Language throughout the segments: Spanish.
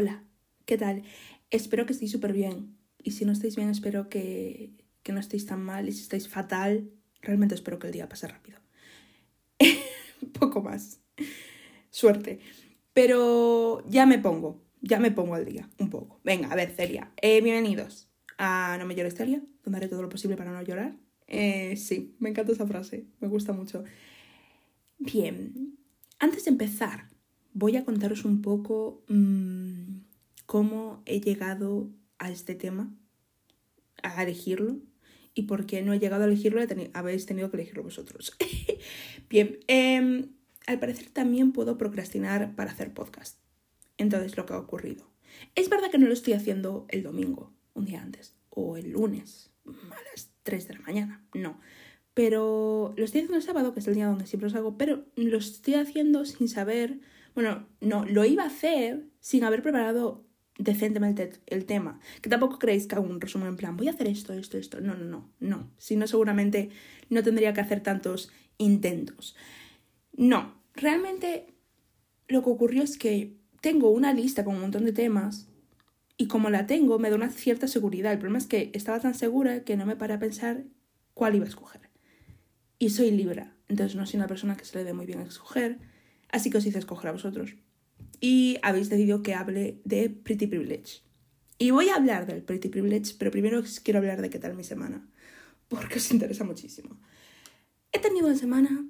Hola, ¿qué tal? Espero que estéis súper bien. Y si no estáis bien, espero que, que no estéis tan mal. Y si estáis fatal, realmente espero que el día pase rápido. Poco más. Suerte. Pero ya me pongo, ya me pongo al día, un poco. Venga, a ver, Celia. Eh, bienvenidos a No me llores, Celia, donde haré todo lo posible para no llorar. Eh, sí, me encanta esa frase, me gusta mucho. Bien, antes de empezar, voy a contaros un poco mmm, cómo he llegado a este tema, a elegirlo, y por qué no he llegado a elegirlo, habéis tenido que elegirlo vosotros. Bien, eh, al parecer también puedo procrastinar para hacer podcast. Entonces, lo que ha ocurrido. Es verdad que no lo estoy haciendo el domingo, un día antes, o el lunes, a las 3 de la mañana, no. Pero lo estoy haciendo el sábado, que es el día donde siempre os hago, pero lo estoy haciendo sin saber, bueno, no, lo iba a hacer sin haber preparado decentemente el tema. Que tampoco creéis que hago un resumen en plan, voy a hacer esto, esto, esto. No, no, no, no. Si no, seguramente no tendría que hacer tantos intentos. No, realmente lo que ocurrió es que tengo una lista con un montón de temas y como la tengo me da una cierta seguridad. El problema es que estaba tan segura que no me paré a pensar cuál iba a escoger. Y soy Libra, entonces no soy una persona que se le dé muy bien a escoger, así que os hice escoger a vosotros y habéis decidido que hable de Pretty Privilege. Y voy a hablar del Pretty Privilege, pero primero quiero hablar de qué tal mi semana, porque os interesa muchísimo. He tenido una semana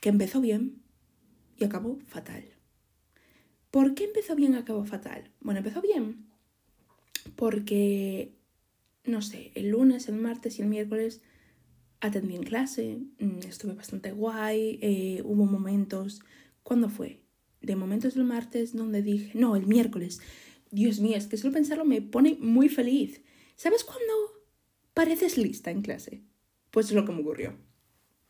que empezó bien y acabó fatal. ¿Por qué empezó bien y acabó fatal? Bueno, empezó bien porque, no sé, el lunes, el martes y el miércoles atendí en clase, mm, estuve bastante guay, eh, hubo momentos... ¿Cuándo fue? de momentos del martes donde dije, no, el miércoles, Dios mío, es que solo pensarlo me pone muy feliz. ¿Sabes cuándo pareces lista en clase? Pues es lo que me ocurrió.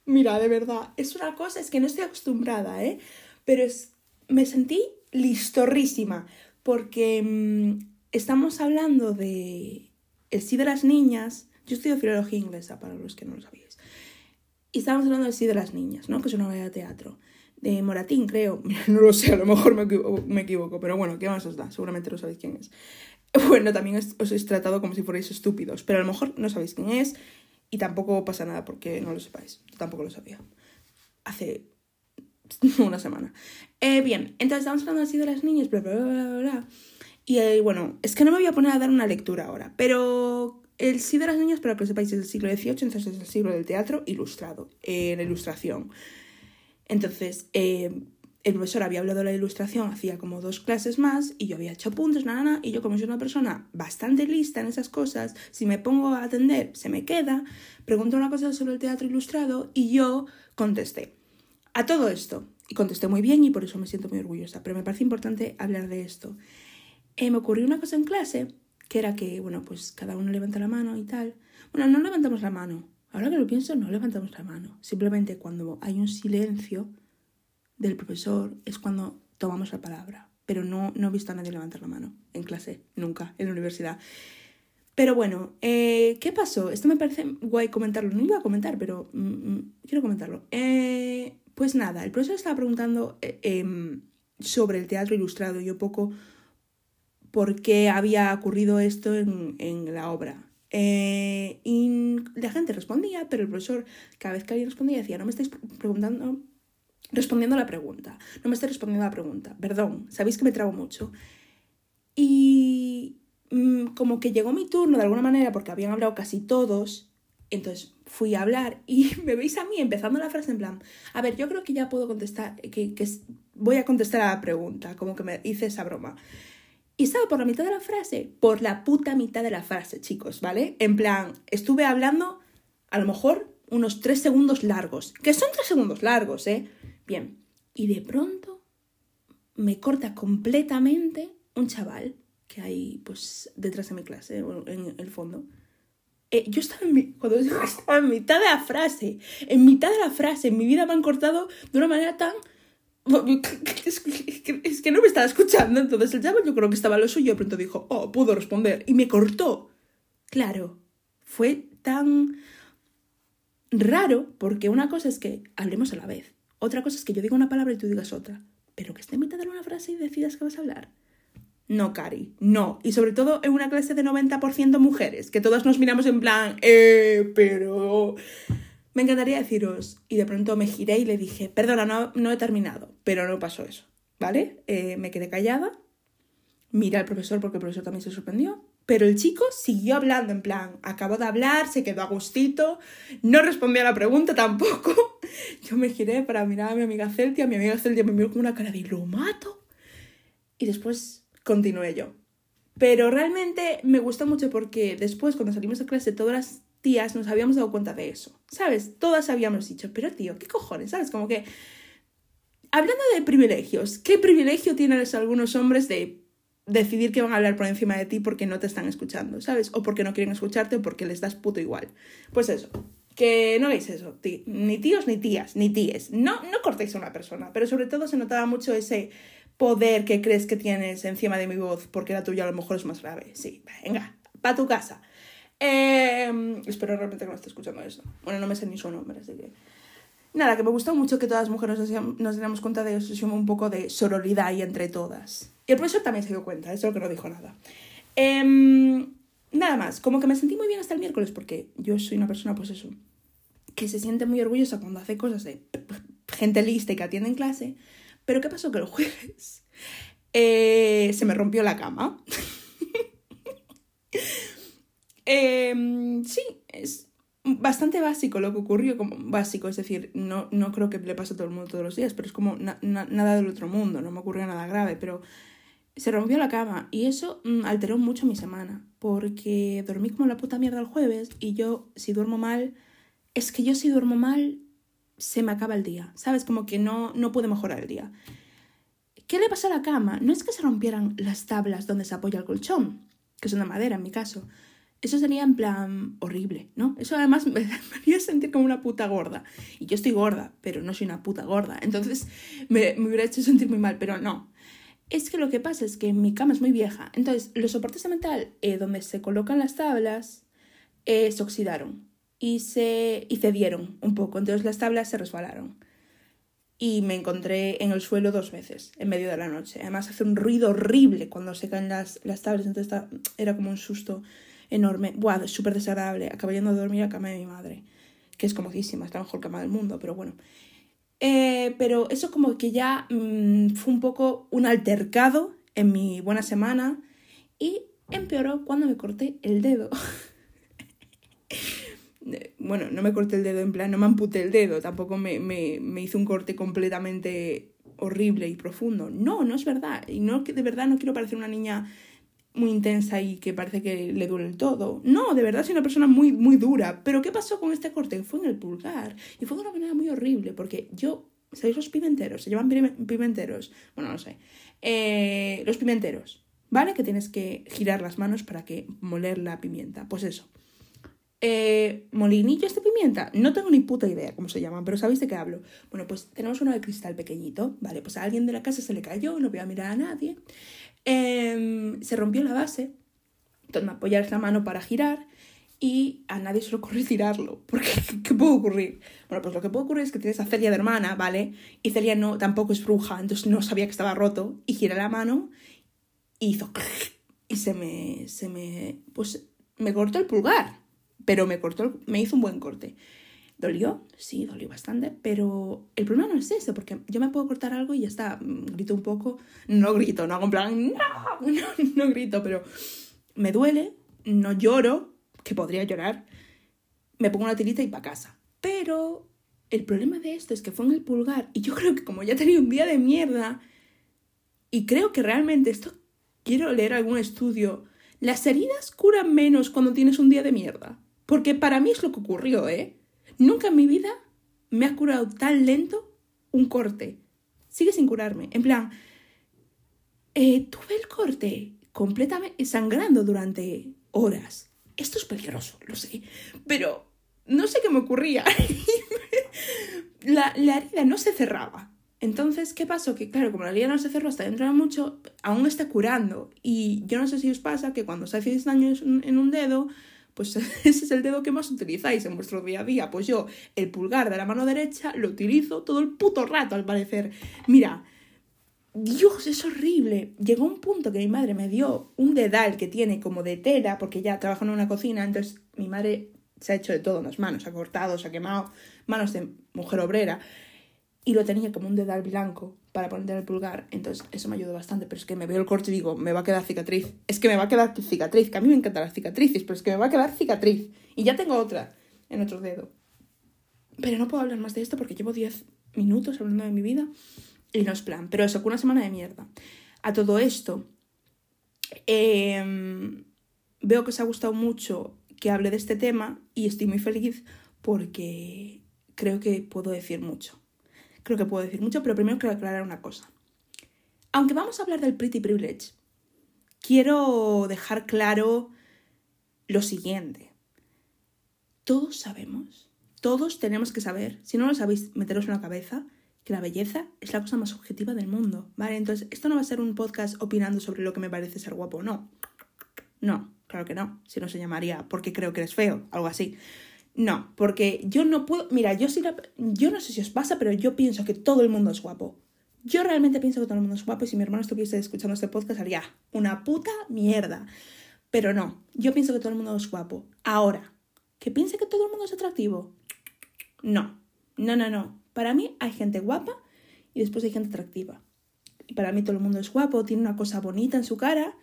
Mira, de verdad, es una cosa, es que no estoy acostumbrada, ¿eh? Pero es, me sentí listorrísima, porque mm, estamos hablando de el sí de las niñas. Yo estudio filología inglesa, para los que no lo sabíais. Y estamos hablando del sí de las niñas, ¿no? Que es una obra de teatro de Moratín, creo. No lo sé, a lo mejor me equivoco, pero bueno, ¿qué más os da? Seguramente no sabéis quién es. Bueno, también os he tratado como si fuerais estúpidos, pero a lo mejor no sabéis quién es y tampoco pasa nada porque no lo sepáis. Yo tampoco lo sabía. Hace una semana. Eh, bien, entonces estamos hablando así de las niñas, bla, bla, bla, bla, bla. Y eh, bueno, es que no me voy a poner a dar una lectura ahora, pero el sí de las niñas, para que lo sepáis, es del siglo XVIII, entonces es el siglo del teatro ilustrado, eh, la ilustración. Entonces, eh, el profesor había hablado de la ilustración, hacía como dos clases más y yo había hecho puntos, nada, y yo como soy una persona bastante lista en esas cosas, si me pongo a atender, se me queda, preguntó una cosa sobre el teatro ilustrado y yo contesté a todo esto. Y contesté muy bien y por eso me siento muy orgullosa, pero me parece importante hablar de esto. Eh, me ocurrió una cosa en clase, que era que, bueno, pues cada uno levanta la mano y tal. Bueno, no levantamos la mano, Ahora que lo pienso, no levantamos la mano. Simplemente cuando hay un silencio del profesor es cuando tomamos la palabra. Pero no, no he visto a nadie levantar la mano en clase, nunca, en la universidad. Pero bueno, eh, ¿qué pasó? Esto me parece guay comentarlo. No iba a comentar, pero mm, mm, quiero comentarlo. Eh, pues nada, el profesor estaba preguntando eh, em, sobre el teatro ilustrado y un poco por qué había ocurrido esto en, en la obra. Eh, y la gente respondía, pero el profesor, cada vez que alguien respondía, decía, no me estáis preguntando, respondiendo a la pregunta, no me estáis respondiendo a la pregunta, perdón, sabéis que me trago mucho. Y mm, como que llegó mi turno de alguna manera, porque habían hablado casi todos, entonces fui a hablar y me veis a mí empezando la frase en plan, a ver, yo creo que ya puedo contestar, que, que voy a contestar a la pregunta, como que me hice esa broma. Y estaba por la mitad de la frase, por la puta mitad de la frase, chicos, ¿vale? En plan, estuve hablando a lo mejor unos tres segundos largos, que son tres segundos largos, ¿eh? Bien, y de pronto me corta completamente un chaval que hay pues detrás de mi clase, en el fondo. Eh, yo estaba en, cuando estaba en mitad de la frase, en mitad de la frase, en mi vida me han cortado de una manera tan es que, no me estaba escuchando. Entonces el chaval yo creo que estaba lo suyo. Pronto dijo, oh, pudo responder. Y me cortó. Claro, fue tan raro porque una cosa es que hablemos a la vez. Otra cosa es que yo diga una palabra y tú digas otra. Pero que esté en mitad de una frase y decidas que vas a hablar. No, Cari, no. Y sobre todo en una clase de 90% mujeres, que todas nos miramos en plan, eh, pero... Me encantaría deciros, y de pronto me giré y le dije, perdona, no, he terminado, pero no pasó eso, ¿vale? Eh, me quedé callada, miré al profesor porque el profesor también se sorprendió, pero el chico siguió hablando, en plan, acabó de hablar, se quedó a gustito, no respondió a la pregunta tampoco. Yo me giré para mirar a mi amiga Celtia, mi amiga Celtia me miró con una cara de lo mato. Y después continué yo. Pero realmente me gustó mucho porque después, cuando salimos de clase, todas las tías nos habíamos dado cuenta de eso. ¿Sabes? Todas habíamos dicho, pero tío, ¿qué cojones? ¿Sabes? Como que... Hablando de privilegios, ¿qué privilegio tienen algunos hombres de decidir que van a hablar por encima de ti porque no te están escuchando, ¿sabes? O porque no quieren escucharte o porque les das puto igual. Pues eso, que no veis eso, ni tíos ni tías, ni tíes. No, no cortéis a una persona, pero sobre todo se notaba mucho ese poder que crees que tienes encima de mi voz porque la tuya a lo mejor es más grave. Sí, venga, pa' tu casa. Em, espero realmente que no esté escuchando eso. Bueno, no me sé ni su nombre, así que... Nada, que me gustó mucho que todas las mujeres nos, diéramos cuenta de eso, un poco de sororidad y entre todas. Y el profesor también se dio cuenta, eso que no dijo nada. Em, nada más, como que me sentí muy bien hasta el miércoles porque yo soy una persona, pues eso, que se siente muy orgullosa cuando hace cosas de gente lista y que atiende en clase. Pero ¿qué pasó? Que el jueves eh, se me rompió la cama. Em, sí, es bastante básico lo que ocurrió, como básico, es decir, no, no creo que le pase a todo el mundo todos los días, pero es como nada del otro mundo, no me ocurrió nada grave, pero se rompió la cama y eso mm, alteró mucho mi semana, porque dormí como la puta mierda el jueves y yo si duermo mal, es que yo si duermo mal se me acaba el día, ¿sabes? Como que no, no puede mejorar el día. ¿Qué le pasó a la cama? No es que se rompieran las tablas donde se apoya el colchón, que son de madera en mi caso. Eso sería en plan horrible, ¿no? Eso además me, haría sentir como una puta gorda. Y yo estoy gorda, pero no soy una puta gorda. Entonces me, hubiera hecho sentir muy mal, pero no. Es que lo que pasa es que mi cama es muy vieja. Entonces, los soportes de metal eh, donde se colocan las tablas eh, se oxidaron y, se, y cedieron un poco. Entonces, las tablas se resbalaron. Y me encontré en el suelo dos veces en medio de la noche. Además, hace un ruido horrible cuando se caen las, las tablas. Entonces, era como un susto enorme. Buah, súper desagradable. Acabé yendo a dormir a cama de mi madre, que es comodísima, es mejor cama del mundo, pero bueno. Eh, pero eso como que ya mm, fue un poco un altercado en mi buena semana y empeoró cuando me corté el dedo. bueno, no me corté el dedo en plan, no me amputé el dedo, tampoco me, me, me hizo un corte completamente horrible y profundo. No, no es verdad. Y no, de verdad no quiero parecer una niña muy intensa y que parece que le duele el todo. No, de verdad soy una persona muy, muy dura. Pero ¿qué pasó con este corte? Fue en el pulgar. Y fue de una manera muy horrible, porque yo, ¿sabéis los pimenteros? Se llaman pimenteros. Bueno, no sé. Eh, los pimenteros, ¿vale? Que tienes que girar las manos para que moler la pimienta. Pues eso. Eh, molinillos de pimienta, no tengo ni puta idea cómo se llaman, pero ¿sabéis de qué hablo? Bueno, pues tenemos uno de cristal pequeñito, ¿vale? Pues a alguien de la casa se le cayó, no voy a mirar a nadie. Em, se rompió la base, donde apoyar la mano para girar y a nadie se le ocurre tirarlo. Porque, ¿qué puede ocurrir? Bueno, pues lo que puede ocurrir es que tienes a Celia de hermana, ¿vale? Y Celia no, tampoco es bruja, entonces no sabía que estaba roto y gira la mano y hizo... Y se me, se me, pues me cortó el pulgar, pero me cortó, me hizo un buen corte. ¿Dolió? Sí, dolió bastante, pero el problema no es ese, porque yo me puedo cortar algo y ya está, mm, grito un poco, no grito, no hago en plan, no, no, grito, pero me duele, no lloro, que podría llorar, me pongo una tirita y para casa. Pero el problema de esto es que fue en el pulgar y yo creo que como ya tenía un día de mierda, y creo que realmente esto, quiero leer algún estudio, las heridas curan menos cuando tienes un día de mierda. Porque para mí es lo que ocurrió, ¿eh? Nunca en mi vida me ha curado tan lento un corte. Sigue sin curarme. En plan, eh, tuve el corte completamente sangrando durante horas. Esto es peligroso, lo sé. Pero no sé qué me ocurría. la, herida no se cerraba. Entonces, ¿qué pasó? Que claro, como la herida no se cerró hasta dentro de mucho, aún está curando. Y yo no sé si os pasa que cuando os hacéis daño en un dedo, pues ese es el dedo que más utilizáis en vuestro día a día. Pues yo, el pulgar de la mano derecha, lo utilizo todo el puto rato al parecer. Mira, Dios, es horrible. Llegó un punto que mi madre me dio un dedal que tiene como de tela, porque ya trabaja en una cocina, entonces mi madre se ha hecho de todo en las manos, ha cortado, se ha quemado, manos de mujer obrera, y lo tenía como un dedal blanco para poner el pulgar, entonces eso me ayudó bastante, pero es que me veo el corte y digo, me va a quedar cicatriz, es que me va a quedar cicatriz, que a mí me encantan las cicatrices, pero es que me va a quedar cicatriz, y ya tengo otra en otro dedo. Pero no puedo hablar más de esto porque llevo 10 minutos hablando de mi vida y no es plan. Pero eso, una semana de mierda. A todo esto, em, veo que os ha gustado mucho que hable de este tema y estoy muy feliz porque creo que puedo decir mucho. Creo que puedo decir mucho, pero primero quiero aclarar una cosa. Aunque vamos a hablar del pretty privilege, quiero dejar claro lo siguiente. Todos sabemos, todos tenemos que saber, si no lo sabéis, meteros en la cabeza, que la belleza es la cosa más objetiva del mundo, ¿vale? Entonces, esto no va a ser un podcast opinando sobre lo que me parece ser guapo, no. No, claro que no. Si no se llamaría porque creo que eres feo, algo así. No, porque yo no puedo. Mira, yo sí yo no sé si os pasa, pero yo pienso que todo el mundo es guapo. Yo realmente pienso que todo el mundo es guapo y si mi hermano estuviese escuchando este podcast haría una puta mierda. Pero no, yo pienso que todo el mundo es guapo. Ahora, ¿que piense que todo el mundo es atractivo? No, no, no, no. Para mí hay gente guapa y después hay gente atractiva. Y para mí todo el mundo es guapo, tiene una cosa bonita en su cara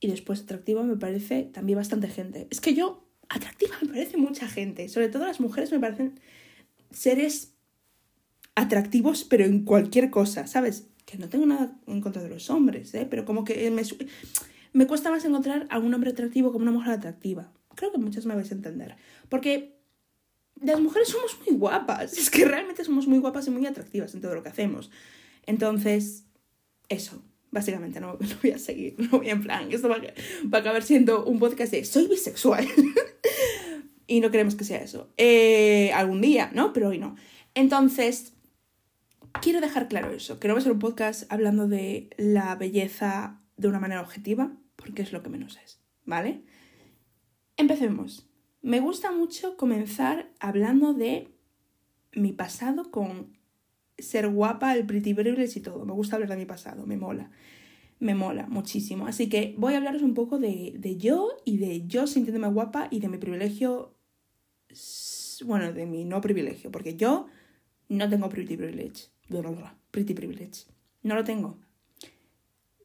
y después atractiva me parece también bastante gente. Es que yo, atractiva me parece mucha gente. Sobre todo las mujeres me parecen seres atractivos, pero en cualquier cosa, ¿sabes? Que no tengo nada en contra de los hombres, ¿eh? Pero como que me, me cuesta más encontrar a un hombre atractivo como una mujer atractiva. Creo que muchas me vais a entender. Porque las mujeres somos muy guapas. Es que realmente somos muy guapas y muy atractivas en todo lo que hacemos. Entonces, eso. Básicamente, no, no voy a seguir. No voy en plan. Esto va, va a acabar siendo un podcast de soy bisexual. y no queremos que sea eso. Eh, algún día, ¿no? Pero hoy no. Entonces, quiero dejar claro eso. Que no va a ser un podcast hablando de la belleza de una manera objetiva, porque es lo que menos es. ¿Vale? Empecemos. Me gusta mucho comenzar hablando de mi pasado con ser guapa, el pretty privilege y todo. Me gusta hablar de mi pasado, me mola. Me mola muchísimo. Así que voy a hablaros un poco de, de yo y de yo sintiéndome guapa y de mi privilegio. Bueno, de mi no privilegio, porque yo no tengo pretty privilege. Pretty privilege. No lo tengo.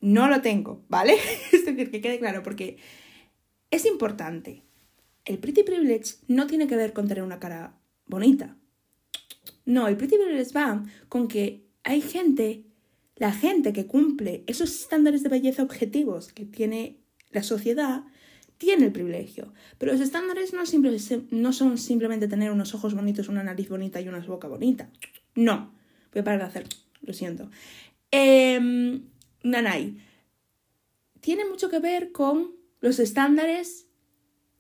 No lo tengo, ¿vale? es decir, que quede claro, porque es importante el pretty privilege no tiene que ver con tener una cara bonita. No, el pretty privilege va con que hay gente, la gente que cumple esos estándares de belleza objetivos que tiene la sociedad, tiene el privilegio. Pero los estándares no, son simplemente tener unos ojos bonitos, una nariz bonita y una boca bonita. No. Voy a parar de hacer. Lo siento. Eh, Nanay. Tiene mucho que ver con los estándares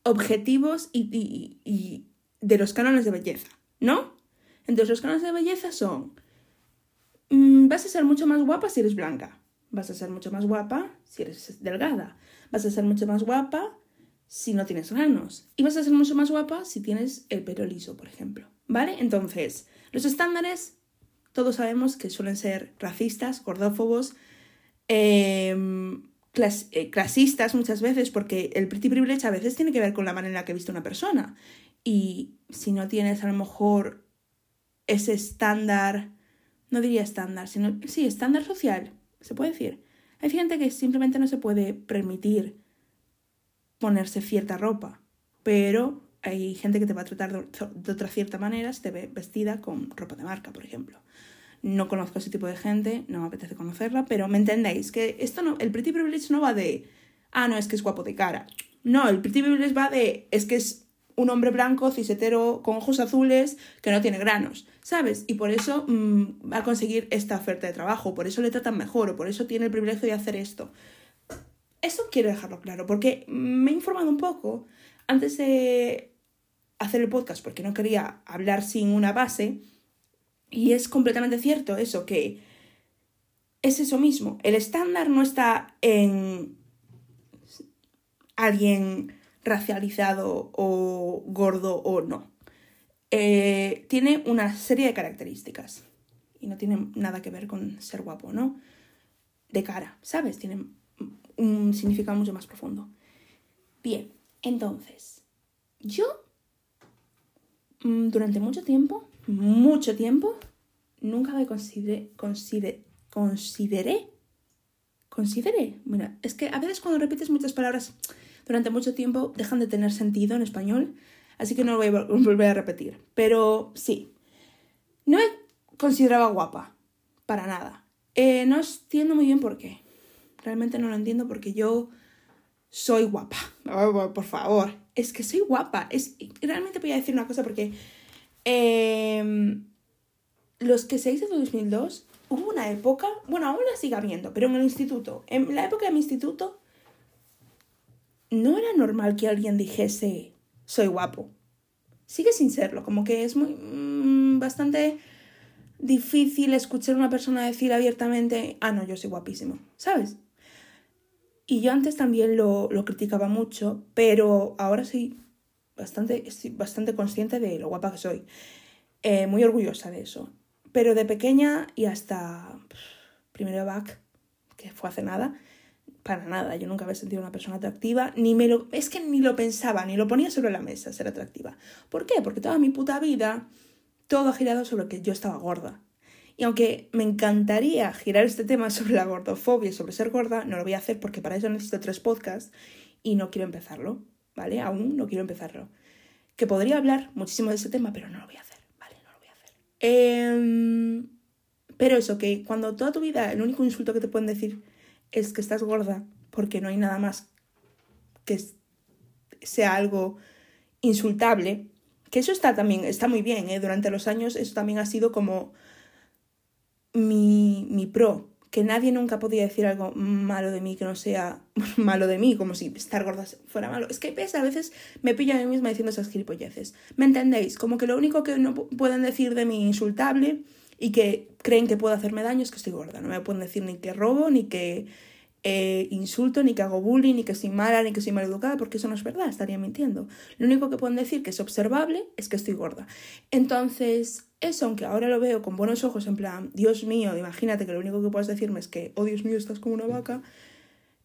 objetivos y, de los cánones de belleza, ¿no? Entonces los cánones de belleza son, mm, vas a ser mucho más guapa si eres blanca, vas a ser mucho más guapa si eres delgada, vas a ser mucho más guapa si no tienes granos y vas a ser mucho más guapa si tienes el pelo liso, por ejemplo, ¿vale? Entonces, los estándares todos sabemos que suelen ser racistas, gordófobos, eh, eh, clasistas muchas veces, porque el pretty privilege a veces tiene que ver con la manera en la que visto una persona. Y si no tienes a lo mejor ese estándar, no diría estándar, sino, sí, estándar social, se puede decir. Hay gente que simplemente no se puede permitir ponerse cierta ropa, pero hay gente que te va a tratar de, otra cierta manera si te ve vestida con ropa de marca, por ejemplo no conozco a ese tipo de gente, no me apetece conocerla, pero me entendéis que esto no, el pretty privilege no va de, ah, no, es que es guapo de cara. No, el pretty privilege va de, es que es un hombre blanco, cisetero, con ojos azules, que no tiene granos, ¿sabes? Y por eso mm, va a conseguir esta oferta de trabajo, por eso le tratan mejor, o por eso tiene el privilegio de hacer esto. Eso quiero dejarlo claro, porque me he informado un poco antes de hacer el podcast, porque no quería hablar sin una base, y es completamente cierto eso, que es eso mismo. El estándar no está en alguien racializado o gordo o no. Eh, tiene una serie de características y no tiene nada que ver con ser guapo, ¿no? de cara, ¿sabes? Tiene un significado mucho más profundo. Bien, entonces, yo mm, durante mucho tiempo, mucho tiempo, nunca me consideré, consideré, consideré, consideré, mira, es que a veces cuando repites muchas palabras durante mucho tiempo dejan de tener sentido en español, así que no lo voy a volver a repetir. Pero sí, no me consideraba guapa, para nada. Eh, no entiendo muy bien por qué. Realmente no lo entiendo porque yo soy guapa. por favor, es que soy guapa. Es, realmente voy a decir una cosa porque em, los que se hizo en 2002, hubo una época, bueno, aún la sigue habiendo, pero en el instituto, en la época de mi instituto, no era normal que alguien dijese soy guapo. Sigue sin serlo, como que es muy mm, bastante difícil escuchar a una persona decir abiertamente, ah, no, yo soy guapísimo, ¿sabes? Y yo antes también lo, lo criticaba mucho, pero ahora sí bastante, estoy bastante consciente de lo guapa que soy. Eh, muy orgullosa de eso. Pero de pequeña y hasta primero back, que fue hace nada, para nada. Yo nunca había sentido una persona atractiva, ni me lo, es que ni lo pensaba, ni lo ponía sobre la mesa ser atractiva. ¿Por qué? Porque toda mi puta vida todo ha girado sobre que yo estaba gorda. Y aunque me encantaría girar este tema sobre la gordofobia sobre ser gorda, no lo voy a hacer porque para eso necesito tres podcasts y no quiero empezarlo, ¿vale? Aún no quiero empezarlo. Que podría hablar muchísimo de ese tema, pero no lo voy a hacer, ¿vale? No lo voy a hacer. Em, pero eso, que cuando toda tu vida el único insulto que te pueden decir es que estás gorda porque no hay nada más que sea algo insultable, que eso está también, está muy bien, ¿eh? durante los años eso también ha sido como mi, mi pro, que nadie nunca podía decir algo malo de mí que no sea malo de mí, como si estar gorda fuera malo. Es que a veces me pillo a mí misma diciendo esas gilipolleces. ¿Me entendéis? Como que lo único que no pueden decir de mí insultable y que creen que puedo hacerme daño es que estoy gorda. No me pueden decir ni que robo, ni que eh, insulto, ni que hago bullying, ni que soy mala, ni que soy maleducada, porque eso no es verdad, estaría mintiendo. Lo único que pueden decir que es observable es que estoy gorda. Entonces, eso, aunque ahora lo veo con buenos ojos, en plan, Dios mío, imagínate que lo único que puedes decirme es que, oh Dios mío, estás como una vaca,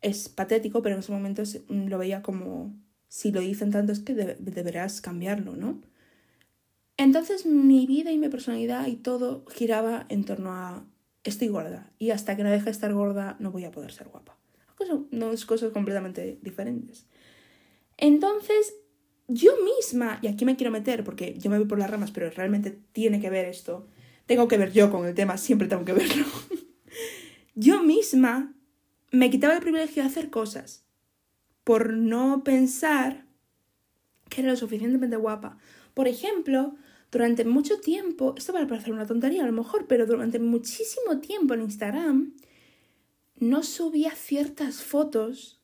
es patético, pero en ese momento mm, lo veía como, si lo dicen tanto es que deberás cambiarlo, ¿no? Entonces mi vida y mi personalidad y todo giraba en torno a estoy gorda y hasta que no deje de estar gorda no voy a poder ser guapa. Son dos cosas completamente diferentes. Entonces, yo misma, y aquí me quiero meter porque yo me voy por las ramas, pero realmente tiene que ver esto, tengo que ver yo con el tema, siempre tengo que verlo. yo misma me quitaba el privilegio de hacer cosas por no pensar que era lo suficientemente guapa. Por ejemplo, durante mucho tiempo, esto va a parecer una tontería a lo mejor, pero durante muchísimo tiempo en Instagram no subía ciertas fotos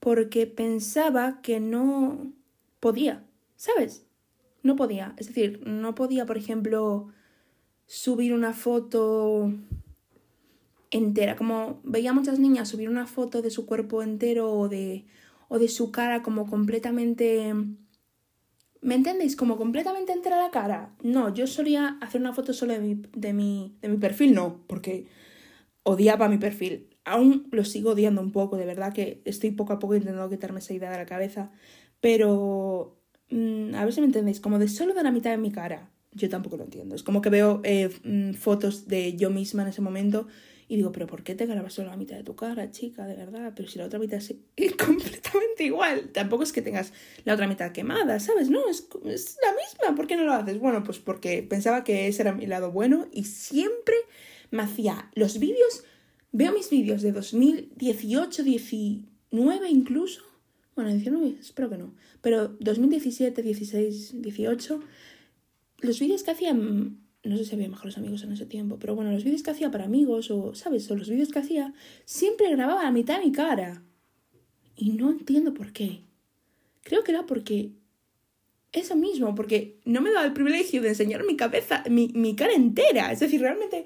porque pensaba que no podía, ¿sabes? No podía. Es decir, no podía, por ejemplo, subir una foto entera. Como veía muchas niñas subir una foto de su cuerpo entero o de, o de su cara como completamente ¿Me entendéis? Como completamente entera la cara. No, yo solía hacer una foto solo de mi, de mi, de mi perfil, no, porque odiaba mi perfil. Aún lo sigo odiando un poco, de verdad que estoy poco a poco intentando quitarme esa idea de la cabeza. Pero, mm, a ver si me entendéis, como de solo de la mitad de mi cara. Yo tampoco lo entiendo. Es como que veo eh, mm, fotos de yo misma en ese momento y digo, pero ¿por qué te grabas solo la mitad de tu cara, chica? De verdad, pero si la otra mitad es completamente igual. Tampoco es que tengas la otra mitad quemada, ¿sabes? No, es, es la misma. ¿Por qué no lo haces? Bueno, pues porque pensaba que ese era mi lado bueno y siempre me hacía los vídeos. Veo mis vídeos de 2018, 19 incluso. Bueno, 19, espero que no. Pero 2017, 16, 18. Los vídeos que hacían no sé si había mejores amigos en ese tiempo, pero bueno, los vídeos que hacía para amigos o, ¿sabes? O los vídeos que hacía, siempre grababa la mitad de mi cara. Y no entiendo por qué. Creo que era porque... Eso mismo, porque no me daba el privilegio de enseñar mi cabeza, mi, mi cara entera. Es decir, realmente...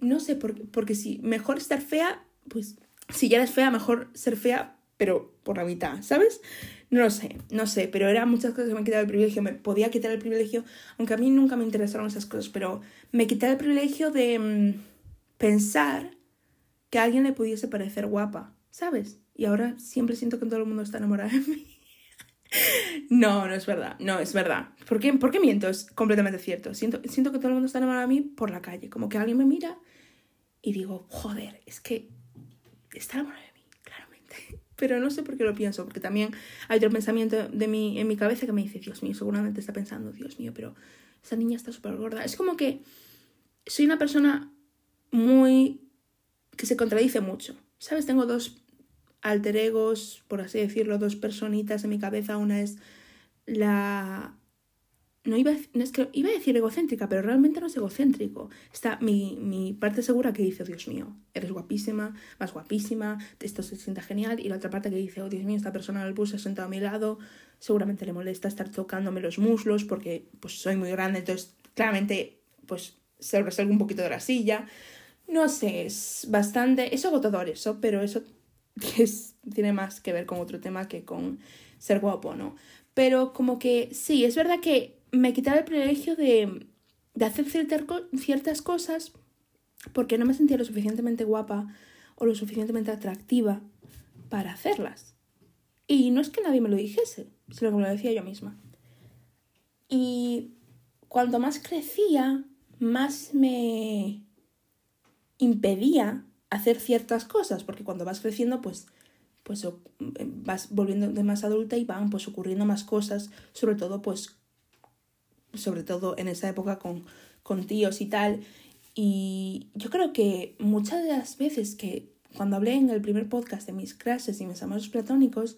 No sé, porque, porque si mejor estar fea, pues si ya eres fea, mejor ser fea, pero por la mitad, ¿sabes? No lo sé, no sé, pero eran muchas cosas que me quitaba el privilegio. Me podía quitar el privilegio, aunque a mí nunca me interesaron esas cosas, pero me quitaba el privilegio de mm, pensar que a alguien le pudiese parecer guapa, ¿sabes? Y ahora siempre siento que todo el mundo está enamorado de mí. no, no es verdad, no, es verdad. ¿Por qué, ¿Por qué miento? Es completamente cierto. Siento, siento que todo el mundo está enamorado de mí por la calle, como que alguien me mira y digo, joder, es que está enamorado. Pero no sé por qué lo pienso, porque también hay otro pensamiento de mi, en mi cabeza que me dice, Dios mío, seguramente está pensando, Dios mío, pero esa niña está súper gorda. Es como que soy una persona muy... que se contradice mucho. ¿Sabes? Tengo dos alter egos, por así decirlo, dos personitas en mi cabeza. Una es la... No iba, no es que, iba a decir egocéntrica, pero realmente no es egocéntrico. Está mi, parte segura que dice, oh, Dios mío, eres guapísima, más guapísima, esto se sienta genial. Y la otra parte que dice, oh Dios mío, esta persona del bus se ha sentado a mi lado, seguramente le molesta estar tocándome los muslos porque pues soy muy grande, entonces claramente pues se resuelve un poquito de la silla. No sé, es bastante, es agotador eso, pero eso es, tiene más que ver con otro tema que con ser guapo, ¿no? Pero como que sí, es verdad que me quitaba el privilegio de, de hacer ciertas cosas porque no me sentía lo suficientemente guapa o lo suficientemente atractiva para hacerlas. Y no es que nadie me lo dijese, sino que me lo decía yo misma. Y cuanto más crecía, más me impedía hacer ciertas cosas, porque cuando vas creciendo, pues, pues vas volviendo de más adulta y van pues ocurriendo más cosas, sobre todo pues sobre todo en esa época con, con tíos y tal. Y yo creo que muchas de las veces que cuando hablé en el primer podcast de mis clases y mis amores platónicos,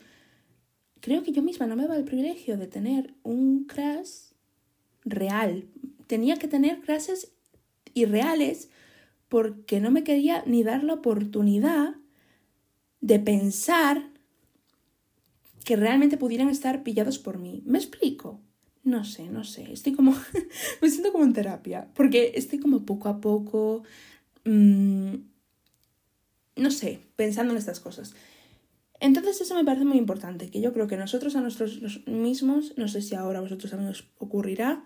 creo que yo misma no me daba el privilegio de tener un crush real. Tenía que tener clases irreales porque no me quería ni dar la oportunidad de pensar que realmente pudieran estar pillados por mí. ¿Me explico? No sé, no sé. Estoy como. me siento como en terapia. Porque estoy como poco a poco. Mmm, no sé, pensando en estas cosas. Entonces eso me parece muy importante, que yo creo que nosotros a nosotros mismos, no sé si ahora a vosotros también os ocurrirá,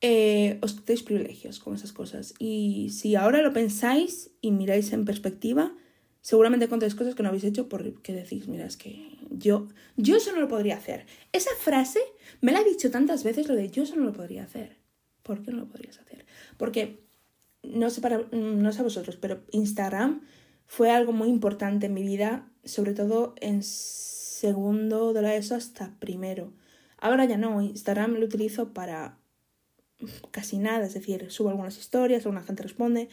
eh, os deis privilegios con esas cosas. Y si ahora lo pensáis y miráis en perspectiva, seguramente encontréis cosas que no habéis hecho porque decís, mira, es que yo, yo eso no lo podría hacer. Esa frase me la he dicho tantas veces, lo de yo eso no lo podría hacer. ¿Por qué no lo podrías hacer? Porque, no sé, para, no sé a vosotros, pero Instagram fue algo muy importante en mi vida, sobre todo en segundo de la ESO hasta primero. Ahora ya no, Instagram lo utilizo para casi nada, es decir, subo algunas historias, alguna gente responde,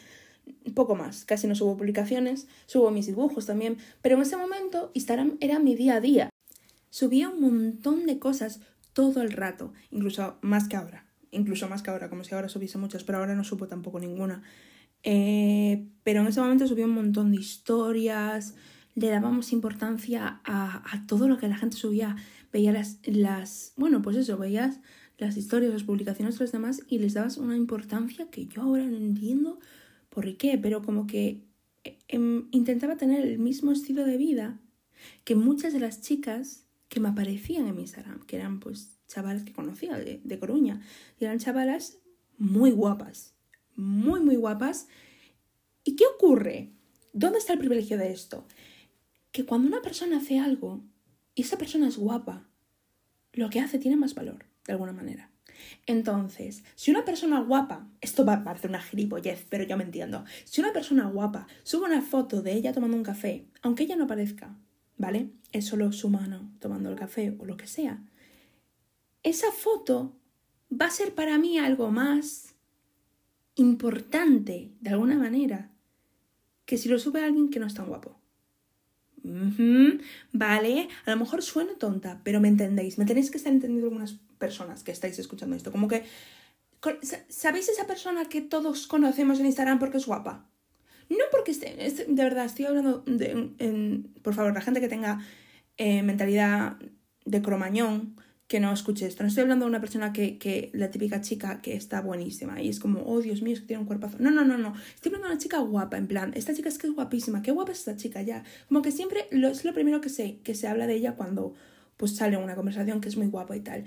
poco más, casi no subo publicaciones, subo mis dibujos también, pero en ese momento Instagram era mi día a día. Subía un montón de cosas todo el rato, incluso más que ahora, incluso más que ahora, como si ahora subiese muchas, pero ahora no subo tampoco ninguna. Eh, pero en ese momento subía un montón de historias, le dábamos importancia a, a, todo lo que la gente subía. Veía las, las, bueno, pues eso, veías las historias, las publicaciones de los demás y les dabas una importancia que yo ahora no entiendo qué, pero como que em, intentaba tener el mismo estilo de vida que muchas de las chicas que me aparecían en mi Instagram, que eran pues chavales que conocía de, de Coruña, y eran chavalas muy guapas, muy, muy guapas. ¿Y qué ocurre? ¿Dónde está el privilegio de esto? Que cuando una persona hace algo y esa persona es guapa, lo que hace tiene más valor, de alguna manera. Entonces, si una persona guapa, esto va a parecer una gilipollez, pero yo me entiendo. Si una persona guapa sube una foto de ella tomando un café, aunque ella no aparezca, ¿vale? Es solo su mano tomando el café o lo que sea. Esa foto va a ser para mí algo más importante, de alguna manera, que si lo sube alguien que no es tan guapo. vale, a lo mejor suena tonta, pero me entendéis, me tenéis que estar entendiendo algunas personas que estáis escuchando esto. Como que, ¿sabéis esa persona que todos conocemos en Instagram porque es guapa? No porque esté, de verdad, estoy hablando de, por favor, la gente que tenga eh, mentalidad de cromañón, que no escuche esto. No estoy hablando de una persona que, la típica chica que está buenísima y es como, oh Dios mío, es que tiene un cuerpazo. No, no, no, no. Estoy hablando de una chica guapa, en plan, esta chica es que es guapísima. Qué guapa es esta chica ya. Como que siempre es lo primero que se, que se habla de ella cuando pues sale una conversación que es muy guapa y tal.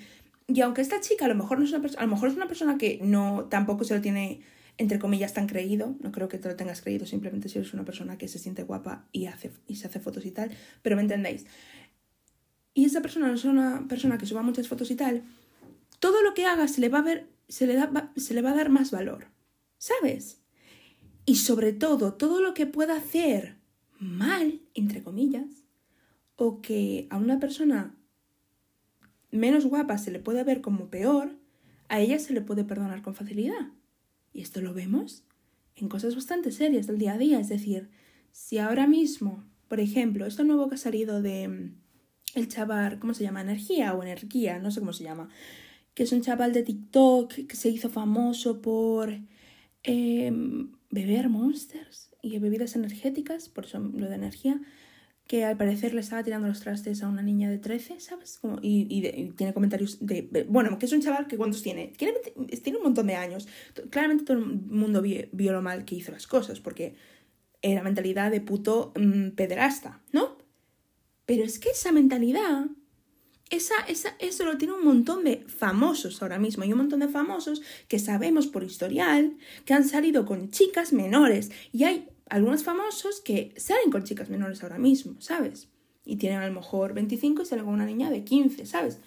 Y aunque esta chica a lo mejor no es una persona, a lo mejor es una persona que no tampoco se lo tiene entre comillas, tan creído. No creo que te lo tengas creído, simplemente si eres una persona que se siente guapa y, hace, y se hace fotos y tal, pero me entendéis. Y esa persona no es una persona que suba muchas fotos y tal, todo lo que haga se le va a ver, se le, da, se le va a dar más valor, ¿sabes? Y sobre todo, todo lo que pueda hacer mal, entre comillas, o que a una persona menos guapa se le puede ver como peor, a ella se le puede perdonar con facilidad. Y esto lo vemos en cosas bastante serias del día a día. Es decir, si ahora mismo, por ejemplo, esto nuevo que ha salido de mm, el chaval, ¿cómo se llama? Energía o energía, no sé cómo se llama. Que es un chaval de TikTok que se hizo famoso por em, beber monsters y bebidas energéticas, por eso lo de energía que al parecer le estaba tirando los trastes a una niña de 13, ¿sabes? Y, tiene comentarios de, Bueno, que es un chaval que ¿cuántos tiene? Tiene, un montón de años. Claramente todo el mundo vio, lo mal que hizo las cosas, porque era mentalidad de puto mm, pederasta, ¿no? Pero es que esa mentalidad, esa, esa, eso lo tiene un montón de famosos ahora mismo. Hay un montón de famosos que sabemos por historial que han salido con chicas menores. Y hay algunos famosos que salen con chicas menores ahora mismo, ¿sabes? Y tienen a lo mejor 25 y salen con una niña de 15, ¿sabes?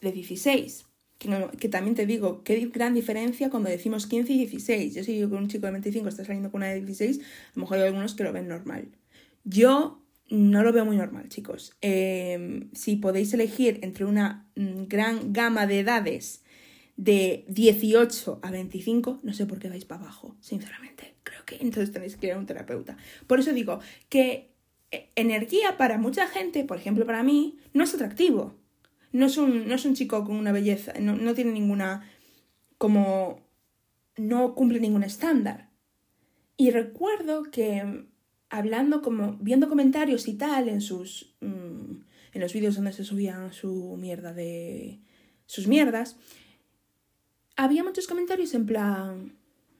De 16. Que, también te digo, qué gran diferencia cuando decimos 15 y 16. Yo si yo con un chico de 25 está saliendo con una de 16, a lo mejor hay algunos que lo ven normal. Yo no lo veo muy normal, chicos. Em, si podéis elegir entre una mm, gran gama de edades de 18 a 25, no sé por qué vais para abajo, sinceramente que entonces tenéis que ir a un terapeuta. Por eso digo que eh, energía para mucha gente, por ejemplo para mí, no es atractivo. No es un, no es un chico con una belleza, no, no tiene ninguna, como, no cumple ningún estándar. Y recuerdo que hablando como, viendo comentarios y tal en sus, mm, en los vídeos donde se subían su mierda de, sus mierdas, había muchos comentarios en plan,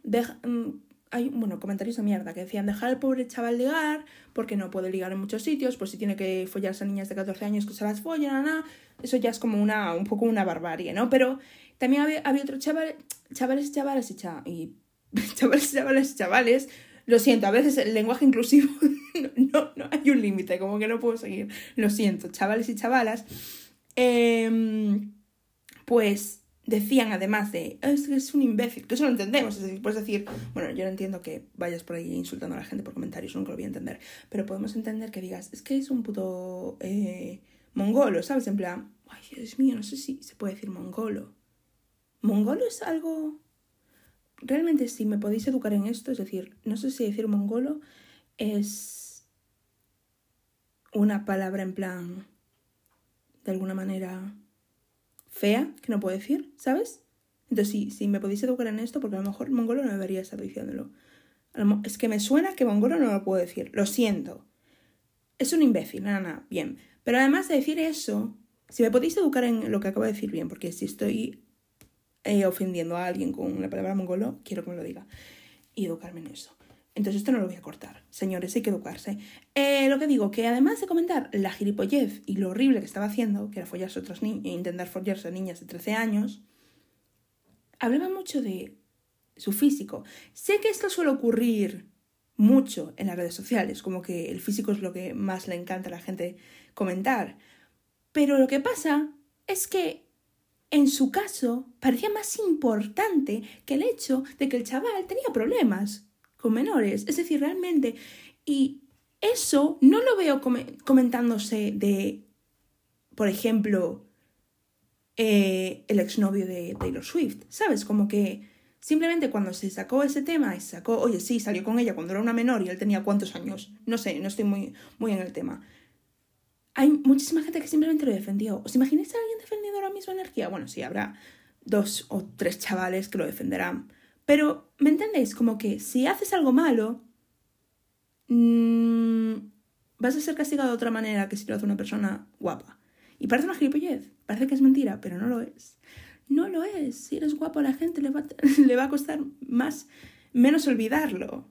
mm, hay, bueno, comentarios de mierda que decían dejar al pobre chaval ligar porque no puede ligar en muchos sitios, pues si tiene que follarse a niñas de 14 años que se las follen, nada, eso ya es como una, un poco una barbarie, ¿no? Pero también había, había otros chaval, chavales chavales y, chavales y chavales y chavales, lo siento, a veces el lenguaje inclusivo no, no, hay un límite, como que no puedo seguir, lo siento, chavales y chavalas, em, pues decían además de es que es un imbécil, que eso lo entendemos, es decir, puedes decir, bueno, yo no entiendo que vayas por ahí insultando a la gente por comentarios, nunca lo voy a entender, pero podemos entender que digas, es que es un puto eh, mongolo, ¿sabes? En plan, ay, Dios mío, no sé si se puede decir mongolo. Mongolo es algo... Realmente si me podéis educar en esto, es decir, no sé si decir mongolo es una palabra en plan, de alguna manera fea que no puedo decir, ¿sabes? Entonces, sí, si me podéis educar en esto, porque a lo mejor mongolo no debería estar diciéndolo. Es que me suena que mongolo no lo puedo decir, lo siento. Es un imbécil, nada, nada, bien. Pero además de decir eso, si me podéis educar en lo que acabo de decir bien, porque si estoy eh, ofendiendo a alguien con la palabra mongolo, quiero que me lo diga. Y educarme en eso. Entonces esto no lo voy a cortar. Señores, hay que educarse. Eh, lo que digo, que además de comentar la gilipollez y lo horrible que estaba haciendo, que era follarse a otras niñas, intentar follarse a niñas de 13 años, hablaba mucho de su físico. Sé que esto suele ocurrir mucho en las redes sociales, como que el físico es lo que más le encanta a la gente comentar. Pero lo que pasa es que en su caso parecía más importante que el hecho de que el chaval tenía problemas menores. Es decir, realmente, y eso no lo veo comentándose de, por ejemplo, eh, el exnovio de Taylor Swift, ¿sabes? Como que simplemente cuando se sacó ese tema y sacó, oye, sí, salió con ella cuando era una menor y él tenía cuántos años, no sé, no estoy muy, muy en el tema. Hay muchísima gente que simplemente lo defendió. ¿Os imagináis a alguien defendiendo ahora mismo energía? Bueno, sí, habrá dos o tres chavales que lo defenderán pero, ¿me entendéis? Como que si haces algo malo, mmm, vas a ser castigado de otra manera que si lo hace una persona guapa. Y parece una gilipollez, parece que es mentira, pero no lo es. No lo es. Si eres guapo a la gente le va, le va a costar más, menos olvidarlo.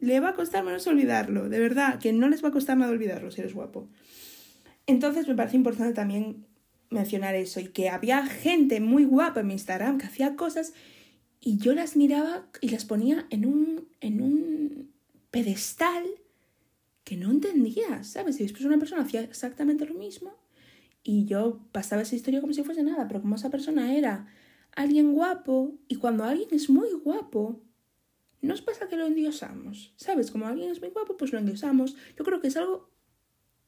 Le va a costar menos olvidarlo, de verdad, que no les va a costar nada olvidarlo si eres guapo. Entonces me parece importante también mencionar eso y que había gente muy guapa en mi Instagram que hacía cosas y yo las miraba y las ponía en un, en un pedestal que no entendía, ¿sabes? Y después una persona hacía exactamente lo mismo y yo pasaba esa historia como si fuese nada, pero como esa persona era alguien guapo y cuando alguien es muy guapo, nos pasa que lo endiosamos, ¿sabes? Como alguien es muy guapo, pues lo endiosamos. Yo creo que es algo,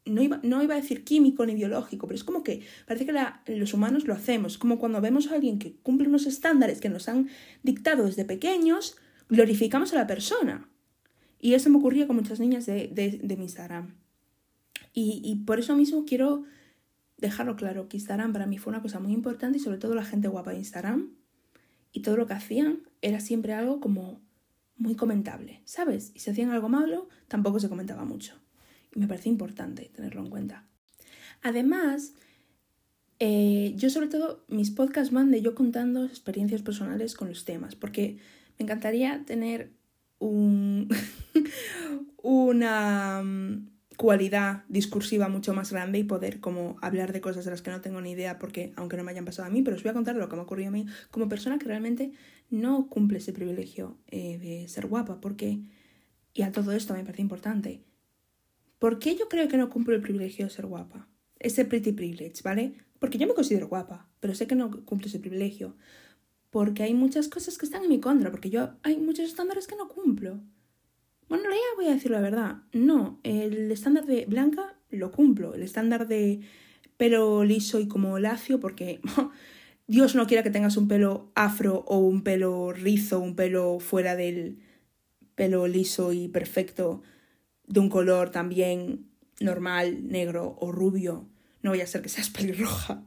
no iba, no iba a decir químico ni biológico, pero es como que parece que los humanos lo hacemos, como cuando vemos a alguien que cumple unos estándares que nos han dictado desde pequeños, glorificamos a la persona. Y eso me ocurría con muchas niñas de, de, mi Instagram. Y, y por eso mismo quiero dejarlo claro que Instagram para mí fue una cosa muy importante y sobre todo la gente guapa de Instagram y todo lo que hacían era siempre algo como muy comentable, ¿sabes? Y si hacían algo malo, tampoco se comentaba mucho. Me parece importante tenerlo en cuenta. Además, eh, yo sobre todo, mis podcasts van de yo contando experiencias personales con los temas, porque me encantaría tener un, una cualidad discursiva mucho más grande y poder como hablar de cosas de las que no tengo ni idea porque aunque no me hayan pasado a mí, pero os voy a contar lo que me ha ocurrido a mí como persona que realmente no cumple ese privilegio eh, de ser guapa porque, y a todo esto me parece importante, ¿por qué yo creo que no cumplo el privilegio de ser guapa? Ese pretty privilege, ¿vale? Porque yo me considero guapa, pero sé que no cumplo ese privilegio. Porque hay muchas cosas que están en mi contra, porque yo hay muchos estándares que no cumplo. Bueno, ya voy a decir la verdad. No, el estándar de blanca lo cumplo. El estándar de pelo liso y como lacio, porque Dios no quiera que tengas un pelo afro o un pelo rizo, un pelo fuera del pelo liso y perfecto, de un color también normal, negro o rubio. No voy a ser que seas pelirroja.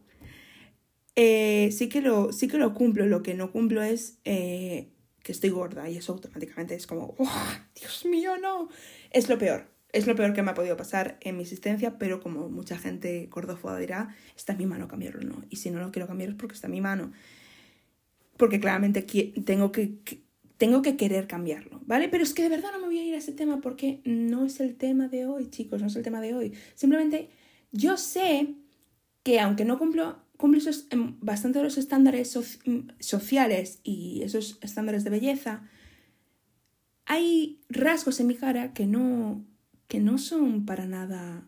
Eh, sí, que lo, sí que lo cumplo. Lo que no cumplo es eh, que estoy gorda y eso automáticamente es como, Dios mío, no! Es lo peor. Es lo peor que me ha podido pasar en mi existencia, pero como mucha gente gordófoba dirá, está en mi mano cambiarlo, ¿no? Y si no lo quiero cambiar es porque está en mi mano. Porque claramente tengo que, tengo que querer cambiarlo, ¿vale? Pero es que de verdad no me voy a ir a ese tema porque no es el tema de hoy, chicos, no es el tema de hoy. Simplemente yo sé que aunque no cumplo cumple esos, em, bastante los estándares mm, sociales y esos estándares de belleza, hay rasgos en mi cara que no, que no son para nada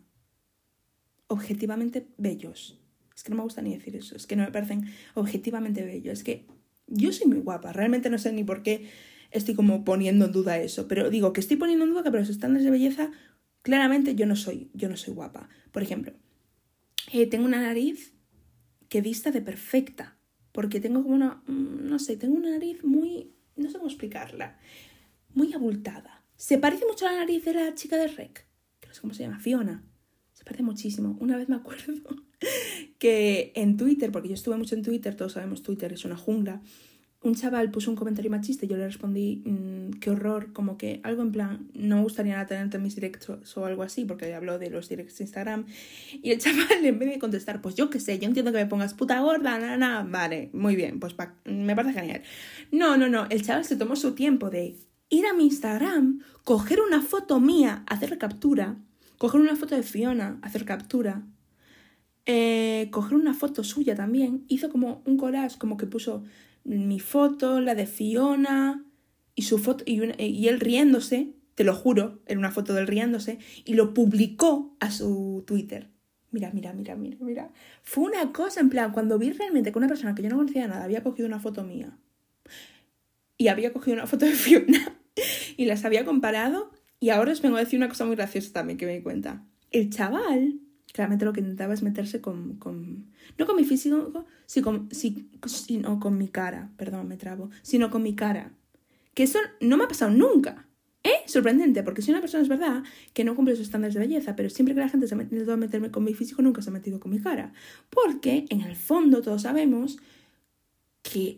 objetivamente bellos. Es que no me gusta ni decir eso, es que no me parecen objetivamente bellos. Es que yo soy muy guapa, realmente no sé ni por qué estoy como poniendo en duda eso, pero digo que estoy poniendo en duda que para los estándares de belleza claramente yo no soy, yo no soy guapa. Por ejemplo, eh, tengo una nariz que dista de perfecta, porque tengo como una, mm, no sé, tengo una nariz muy, no sé cómo explicarla, muy abultada. Se parece mucho a la nariz de la chica de Rec, que no sé cómo se llama, Fiona. Se parece muchísimo. Una vez me acuerdo que en Twitter, porque yo estuve mucho en Twitter, todos sabemos Twitter es una jungla, un chaval puso un comentario machista y yo le respondí, mm, qué horror, como que algo en plan, no me gustaría nada tenerte en mis directos o algo así, porque habló de los directos de Instagram. Y el chaval, en vez de contestar, pues yo qué sé, yo entiendo que me pongas puta gorda, nada, nada, vale, muy bien, pues me parece genial. No, no, no, el chaval se tomó su tiempo de ir a mi Instagram, coger una foto mía, hacer captura, coger una foto de Fiona, hacer captura, eh, coger una foto suya también, hizo como un collage, como que puso mi foto, la de Fiona y su foto y, y él riéndose, te lo juro, era una foto de él riéndose y lo publicó a su Twitter. Mira, mira, mira, mira, mira. Fue una cosa en plan, cuando vi realmente que una persona que yo no conocía nada había cogido una foto mía y había cogido una foto de Fiona y las había comparado y ahora os vengo a decir una cosa muy graciosa también que me di cuenta. El chaval claramente lo que intentaba es meterse con, con no con mi físico, sino con mi cara, perdón, me trabo, sino con mi cara. Que eso no me ha pasado nunca. ¿Eh? Sorprendente, porque si una persona es verdad que no cumple sus estándares de belleza, pero siempre que la gente se ha intentado meterme con mi físico, nunca se ha metido con mi cara. Porque en el fondo todos sabemos que,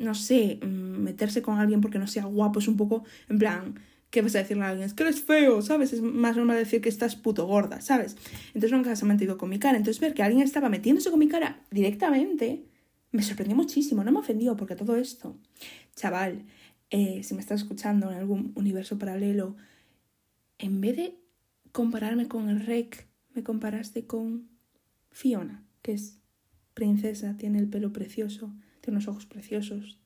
no sé, mm, meterse con alguien porque no sea guapo es un poco, en plan, ¿qué vas a decirle a alguien? Es que eres feo, ¿sabes? Es más normal decir que estás puto gorda, ¿sabes? Entonces nunca se ha metido con mi cara. Entonces ver que alguien estaba metiéndose con mi cara directamente me sorprendió muchísimo. No me ofendió porque todo esto, chaval, eh, si me estás escuchando en algún universo paralelo, en vez de compararme con el rec, me comparaste con Fiona, que es princesa, tiene el pelo precioso, tiene unos ojos preciosos,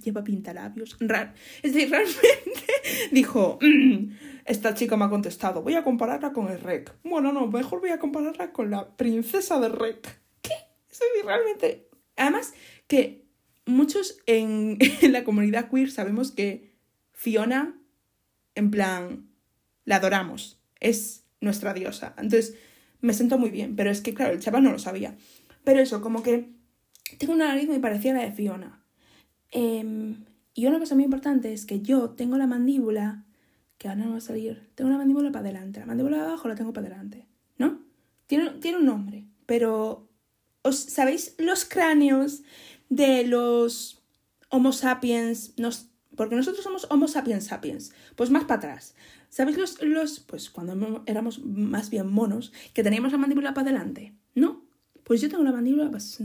lleva pintalabios. Ra es decir, realmente dijo, mm, esta chica me ha contestado, voy a compararla con el rec. Bueno, no, mejor voy a compararla con la princesa del rec. ¿Qué? Es decir, realmente... Además, que muchos en, en la comunidad queer sabemos que Fiona, en plan, la adoramos. Es nuestra diosa. Entonces, me siento muy bien, pero es que, claro, el chaval no lo sabía. Pero eso, como que tengo una nariz muy parecida a la de Fiona. Em, y una cosa muy importante es que yo tengo la mandíbula, que ahora no va a salir, tengo la mandíbula para adelante. La mandíbula de abajo la tengo para adelante, ¿no? Tiene, tiene un nombre, pero ¿os sabéis los cráneos de los Homo sapiens? Nos, porque nosotros somos Homo sapiens sapiens, pues más para atrás. ¿Sabéis los, los, pues cuando éramos más bien monos, que teníamos la mandíbula para adelante? ¿No? Pues yo tengo la mandíbula pues,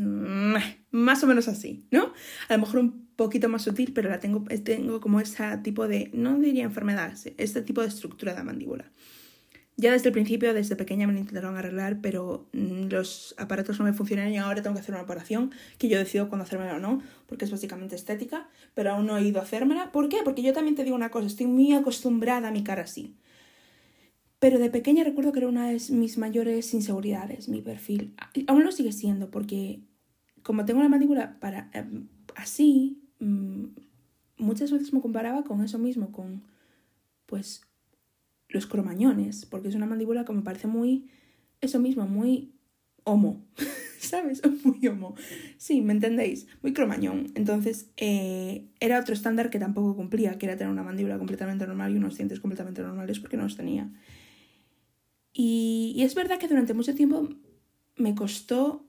más o menos así, ¿no? A lo mejor un poquito más sutil, pero la tengo, tengo como ese tipo de, no diría enfermedad, este tipo de estructura de la mandíbula. Ya desde el principio, desde pequeña me lo intentaron arreglar, pero mm, los aparatos no me funcionan y ahora tengo que hacer una operación que yo decido cuándo hacérmela o no, porque es básicamente estética, pero aún no he ido a hacérmela. ¿Por qué? Porque yo también te digo una cosa, estoy muy acostumbrada a mi cara así. Pero de pequeña recuerdo que era una de mis mayores inseguridades, mi perfil. Aún lo sigue siendo, porque como tengo la mandíbula para, em, así, mm, muchas veces me comparaba con eso mismo, con pues los cromañones, porque es una mandíbula que me parece muy, eso mismo, muy homo, ¿sabes? Muy homo. Sí, ¿me entendéis? Muy cromañón. Entonces, eh, era otro estándar que tampoco cumplía, que era tener una mandíbula completamente normal y unos dientes completamente normales, porque no los tenía. Y, es verdad que durante mucho tiempo me costó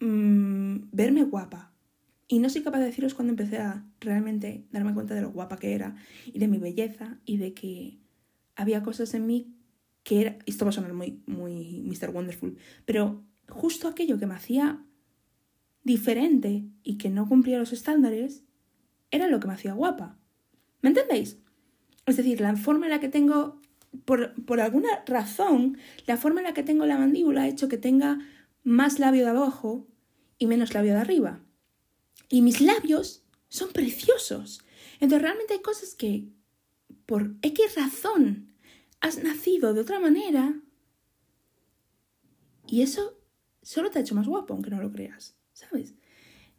mmm, verme guapa. Y no soy capaz de deciros cuando empecé a realmente darme cuenta de lo guapa que era y de mi belleza y de que había cosas en mí que era, esto va a sonar muy, muy Mr. Wonderful, pero justo aquello que me hacía diferente y que no cumplía los estándares, era lo que me hacía guapa. ¿Me entendéis? Es decir, la forma en la que tengo, por, por alguna razón, la forma en la que tengo la mandíbula ha hecho que tenga más labio de abajo y menos labio de arriba. Y mis labios son preciosos. Entonces realmente hay cosas que, por X razón, has nacido de otra manera y eso solo te ha hecho más guapo, aunque no lo creas, ¿sabes?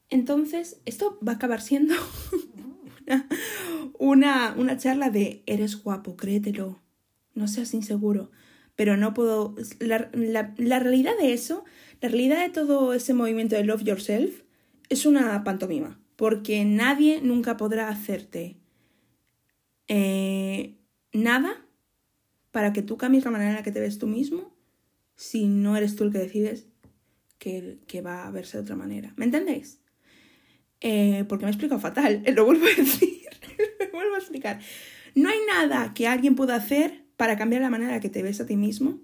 Entonces, esto va a acabar siendo una, una, charla de eres guapo, créetelo, no seas inseguro, pero no puedo... La, la, realidad de eso, la realidad de todo ese movimiento de Love Yourself es una pantomima, porque nadie nunca podrá hacerte eh, nada para que tú cambies la manera en la que te ves tú mismo si no eres tú el que decides que, va a verse de otra manera. ¿Me entendéis? Eh, porque me he explicado fatal, lo vuelvo a decir, lo vuelvo a explicar. No hay nada que alguien pueda hacer para cambiar la manera en la que te ves a ti mismo,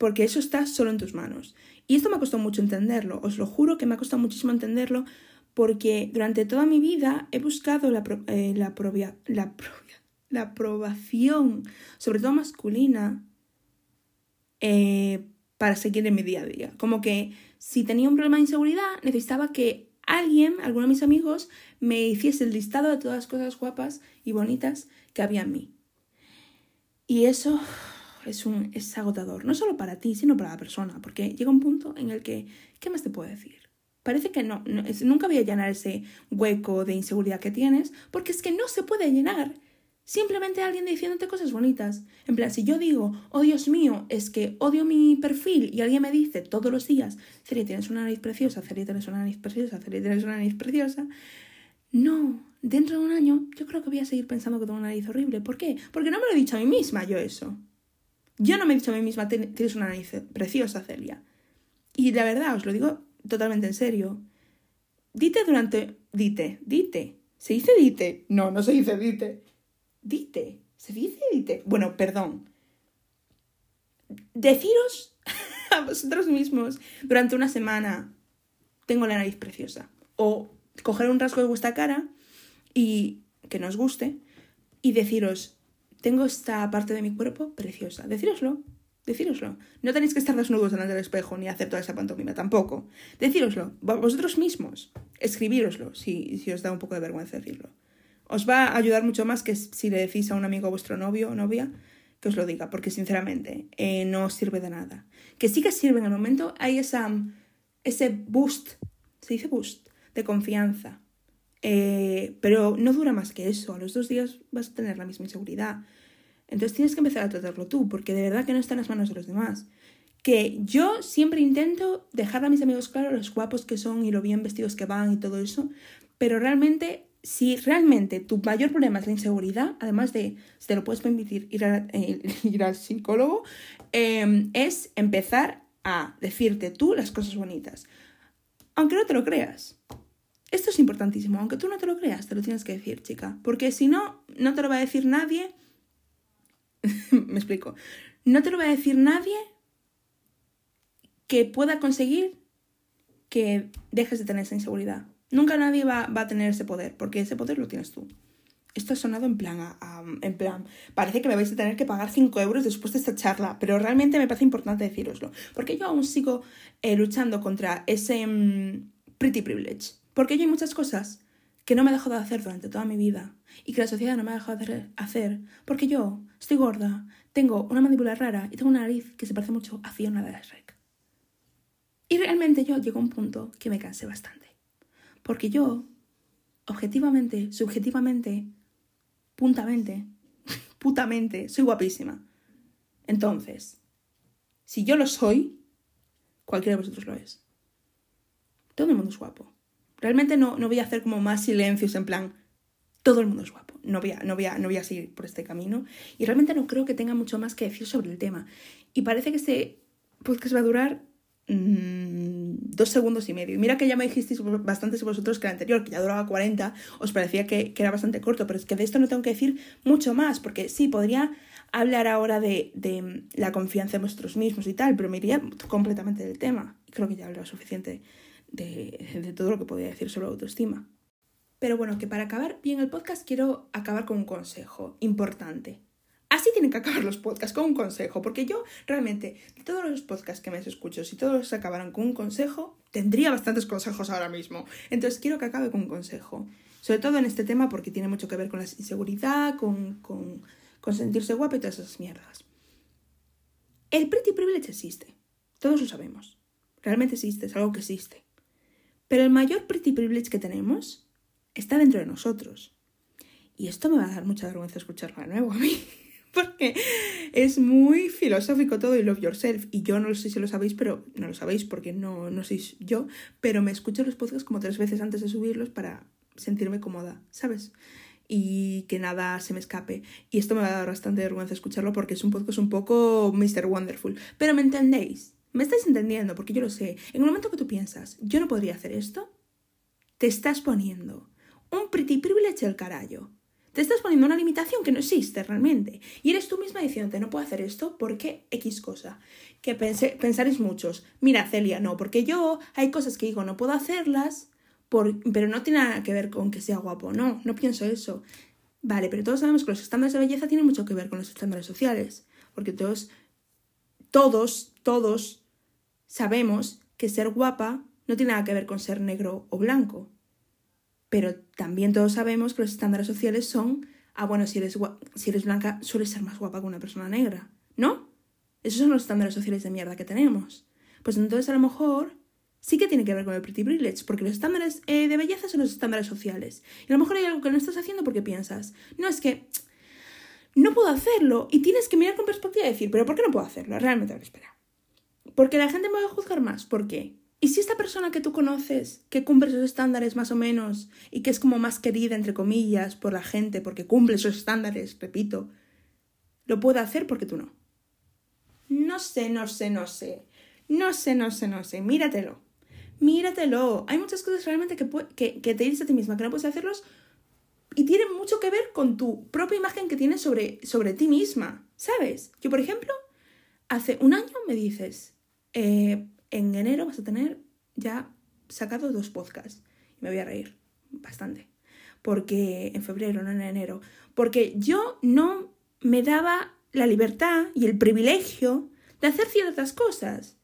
porque eso está solo en tus manos. Y esto me ha costado mucho entenderlo, os lo juro que me ha costado muchísimo entenderlo, porque durante toda mi vida he buscado la, eh, la, la, la aprobación, sobre todo masculina, eh, para seguir en mi día a día. Como que si tenía un problema de inseguridad, necesitaba que alguien, alguno de mis amigos, me hiciese el listado de todas las cosas guapas y bonitas que había en mí. Y eso es, un, es agotador, no solo para ti, sino para la persona, porque llega un punto en el que, ¿qué más te puedo decir? Parece que no, no nunca voy a llenar ese hueco de inseguridad que tienes, porque es que no se puede llenar Simplemente alguien diciéndote cosas bonitas. En plan, si yo digo, oh Dios mío, es que odio mi perfil y alguien me dice todos los días, Celia, tienes una nariz preciosa, Celia, tienes una nariz preciosa, Celia, tienes una nariz preciosa. No, dentro de un año yo creo que voy a seguir pensando que tengo una nariz horrible. ¿Por qué? Porque no me lo he dicho a mí misma yo eso. Yo no me he dicho a mí misma, tienes una nariz preciosa, Celia. Y la verdad, os lo digo totalmente en serio. Dite durante... Dite, dite. ¿Se dice dite? No, no se dice dite dite. ¿Se dice dite? Bueno, perdón. Deciros a vosotros mismos durante una semana, tengo la nariz preciosa. O coger un rasgo de vuestra cara y que nos guste y deciros, tengo esta parte de mi cuerpo preciosa. Decíroslo. Decíroslo. No tenéis que estar desnudos delante del espejo ni hacer toda esa pantomima tampoco. Decíroslo. Vosotros mismos. Escribíroslo si, si os da un poco de vergüenza decirlo. Os va a ayudar mucho más que si le decís a un amigo a vuestro novio o novia que os lo diga, porque sinceramente eh, no sirve de nada. Que sí que sirve en el momento, hay esa, ese boost, se dice boost, de confianza. Eh, pero no dura más que eso, a los dos días vas a tener la misma inseguridad. Entonces tienes que empezar a tratarlo tú, porque de verdad que no está en las manos de los demás. Que yo siempre intento dejar a mis amigos claros los guapos que son y lo bien vestidos que van y todo eso, pero realmente, si realmente tu mayor problema es la inseguridad, además de, si te lo puedes permitir, ir, eh, ir al psicólogo, em, es empezar a decirte tú las cosas bonitas. Aunque no te lo creas. Esto es importantísimo, aunque tú no te lo creas, te lo tienes que decir, chica. Porque si no, no te lo va a decir nadie me explico. No te lo va a decir nadie que pueda conseguir que dejes de tener esa inseguridad. Nunca nadie va, a tener ese poder, porque ese poder lo tienes tú. Esto ha sonado en plan, en plan, parece que me vais a tener que pagar 5 euros después de esta charla, pero realmente me parece importante deciroslo, porque yo aún sigo eh, luchando contra ese mm, pretty privilege, porque yo hay muchas cosas que no me he dejado de hacer durante toda mi vida y que la sociedad no me ha dejado de hacer porque yo estoy gorda, tengo una mandíbula rara y tengo una nariz que se parece mucho a Fiona de Shrek. Y realmente yo llego a un punto que me cansé bastante. Porque yo, objetivamente, subjetivamente, puntamente, putamente, soy guapísima. Entonces, si yo lo soy, cualquiera de vosotros lo es. Todo el mundo es guapo. Realmente no, no voy a hacer como más silencios en plan, todo el mundo es guapo. No voy, a, no, voy a, no voy a seguir por este camino. Y realmente no creo que tenga mucho más que decir sobre el tema. Y parece que este podcast va a durar mmm, dos segundos y medio. Mira que ya me dijisteis bastantes vosotros que el anterior, que ya duraba 40, os parecía que, era bastante corto. Pero es que de esto no tengo que decir mucho más. Porque sí, podría hablar ahora de, de la confianza en vosotros mismos y tal. Pero me iría completamente del tema. Creo que ya he hablado suficiente de, todo lo que podía decir sobre autoestima. Pero bueno, que para acabar bien el podcast quiero acabar con un consejo importante. Así tienen que acabar los podcasts, con un consejo, porque yo realmente, de todos los podcasts que me escucho, si todos acabaran con un consejo, tendría bastantes consejos ahora mismo. Entonces quiero que acabe con un consejo, sobre todo en este tema porque tiene mucho que ver con la inseguridad, con, con, con sentirse guapo y todas esas mierdas. El pretty privilege existe, todos lo sabemos, realmente existe, es algo que existe. Pero el mayor pretty privilege que tenemos está dentro de nosotros. Y esto me va a dar mucha vergüenza escucharlo de nuevo a mí, porque es muy filosófico todo y love yourself. Y yo no sé si lo sabéis, pero no lo sabéis porque no, no sois yo, pero me escucho los podcasts como tres veces antes de subirlos para sentirme cómoda, ¿sabes? Y que nada se me escape. Y esto me va a dar bastante vergüenza escucharlo porque es un podcast un poco Mr. Wonderful. Pero me entendéis, me estáis entendiendo porque yo lo sé. En el momento que tú piensas, yo no podría hacer esto, te estás poniendo un pretty privilege del carallo. Te estás poniendo una limitación que no existe realmente. Y eres tú misma diciéndote, no puedo hacer esto porque X cosa. Que pensaréis muchos, mira Celia, no, porque yo hay cosas que digo, no puedo hacerlas, por, pero no tiene nada que ver con que sea guapo. No, no pienso eso. Vale, pero todos sabemos que los estándares de belleza tienen mucho que ver con los estándares sociales. Porque todos, todos, todos sabemos que ser guapa no tiene nada que ver con ser negro o blanco. Pero también todos sabemos que los estándares sociales son, ah, bueno, si eres, si eres blanca, sueles ser más guapa que una persona negra, ¿no? Esos son los estándares sociales de mierda que tenemos. Pues entonces a lo mejor sí que tiene que ver con el pretty privilege, porque los estándares eh, de belleza son los estándares sociales. Y a lo mejor hay algo que no estás haciendo porque piensas, no, es que no puedo hacerlo y tienes que mirar con perspectiva y decir, pero ¿por qué no puedo hacerlo? Realmente, espera. Porque la gente me va a juzgar más. ¿Por qué? ¿Y si esta persona que tú conoces, que cumple esos estándares más o menos y que es como más querida, entre comillas, por la gente porque cumple esos estándares, repito, lo puede hacer porque tú no? No sé, no sé, no sé. No sé, no sé, no sé. Míratelo. Míratelo. Hay muchas cosas realmente que, que, que te dices a ti misma que no puedes hacerlos y tienen mucho que ver con tu propia imagen que tienes sobre, sobre ti misma. ¿Sabes? Yo, por ejemplo, hace un año me dices, eh, en enero vas a tener ya sacado dos podcasts. Y me voy a reír bastante. Porque en febrero, no en enero. Porque yo no me daba la libertad y el privilegio de hacer ciertas cosas.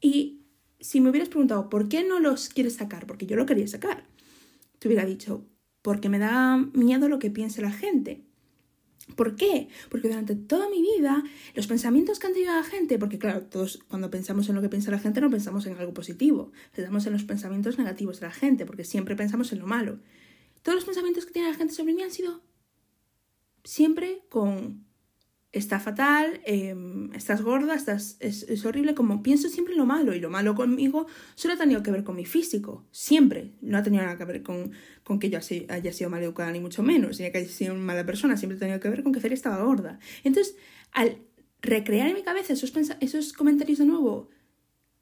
Y si me hubieras preguntado, ¿por qué no los quieres sacar? Porque yo lo quería sacar. Te hubiera dicho, porque me da miedo lo que piense la gente. ¿Por qué? Porque durante toda mi vida los pensamientos que han tenido la gente, porque claro, todos cuando pensamos en lo que piensa la gente no pensamos en algo positivo, pensamos en los pensamientos negativos de la gente, porque siempre pensamos en lo malo. Todos los pensamientos que tiene la gente sobre mí han sido siempre con está fatal, em, estás gorda, estás, es, horrible, como pienso siempre lo malo, y lo malo conmigo solo ha tenido que ver con mi físico, siempre, no ha tenido nada que ver con, con que yo haya sido mal educada, ni mucho menos, ni que haya sido una mala persona, siempre ha tenido que ver con que Fer estaba gorda. Entonces, al recrear en mi cabeza esos, esos comentarios de nuevo,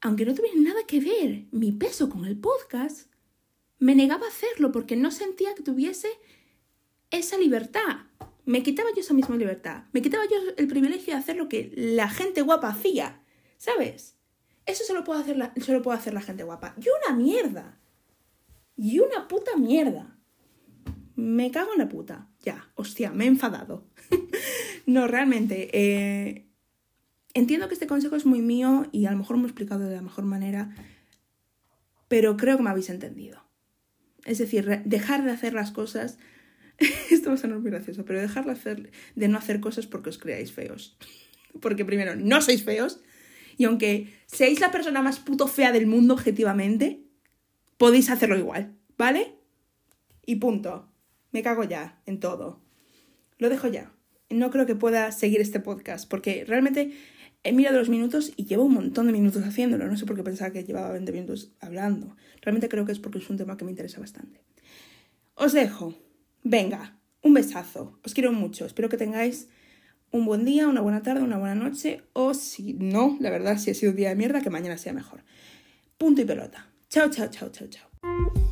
aunque no tuvieran nada que ver mi peso con el podcast, me negaba a hacerlo porque no sentía que tuviese esa libertad me quitaba yo esa misma libertad, me quitaba yo el privilegio de hacer lo que la gente guapa hacía, ¿sabes? Eso solo puede hacer la, hacer la gente guapa. Y una mierda. Y una puta mierda. Me cago en la puta. Ya, hostia, me he enfadado. no, realmente. Eh, entiendo que este consejo es muy mío y a lo mejor me he explicado de la mejor manera, pero creo que me habéis entendido. Es decir, dejar de hacer las cosas esto va a sonar muy gracioso, pero dejar de, no hacer cosas porque os creáis feos. Porque primero, no sois feos, y aunque seáis la persona más puto fea del mundo objetivamente, podéis hacerlo igual, ¿vale? Y punto. Me cago ya en todo. Lo dejo ya. No creo que pueda seguir este podcast, porque realmente he mirado los minutos y llevo un montón de minutos haciéndolo. No sé por qué pensaba que llevaba 20 minutos hablando. Realmente creo que es porque es un tema que me interesa bastante. Os dejo. Venga, un besazo. Os quiero mucho. Espero que tengáis un buen día, una buena tarde, una buena noche. O si no, la verdad, si ha sido un día de mierda, que mañana sea mejor. Punto y pelota. Chao, chao, chao, chao, chao.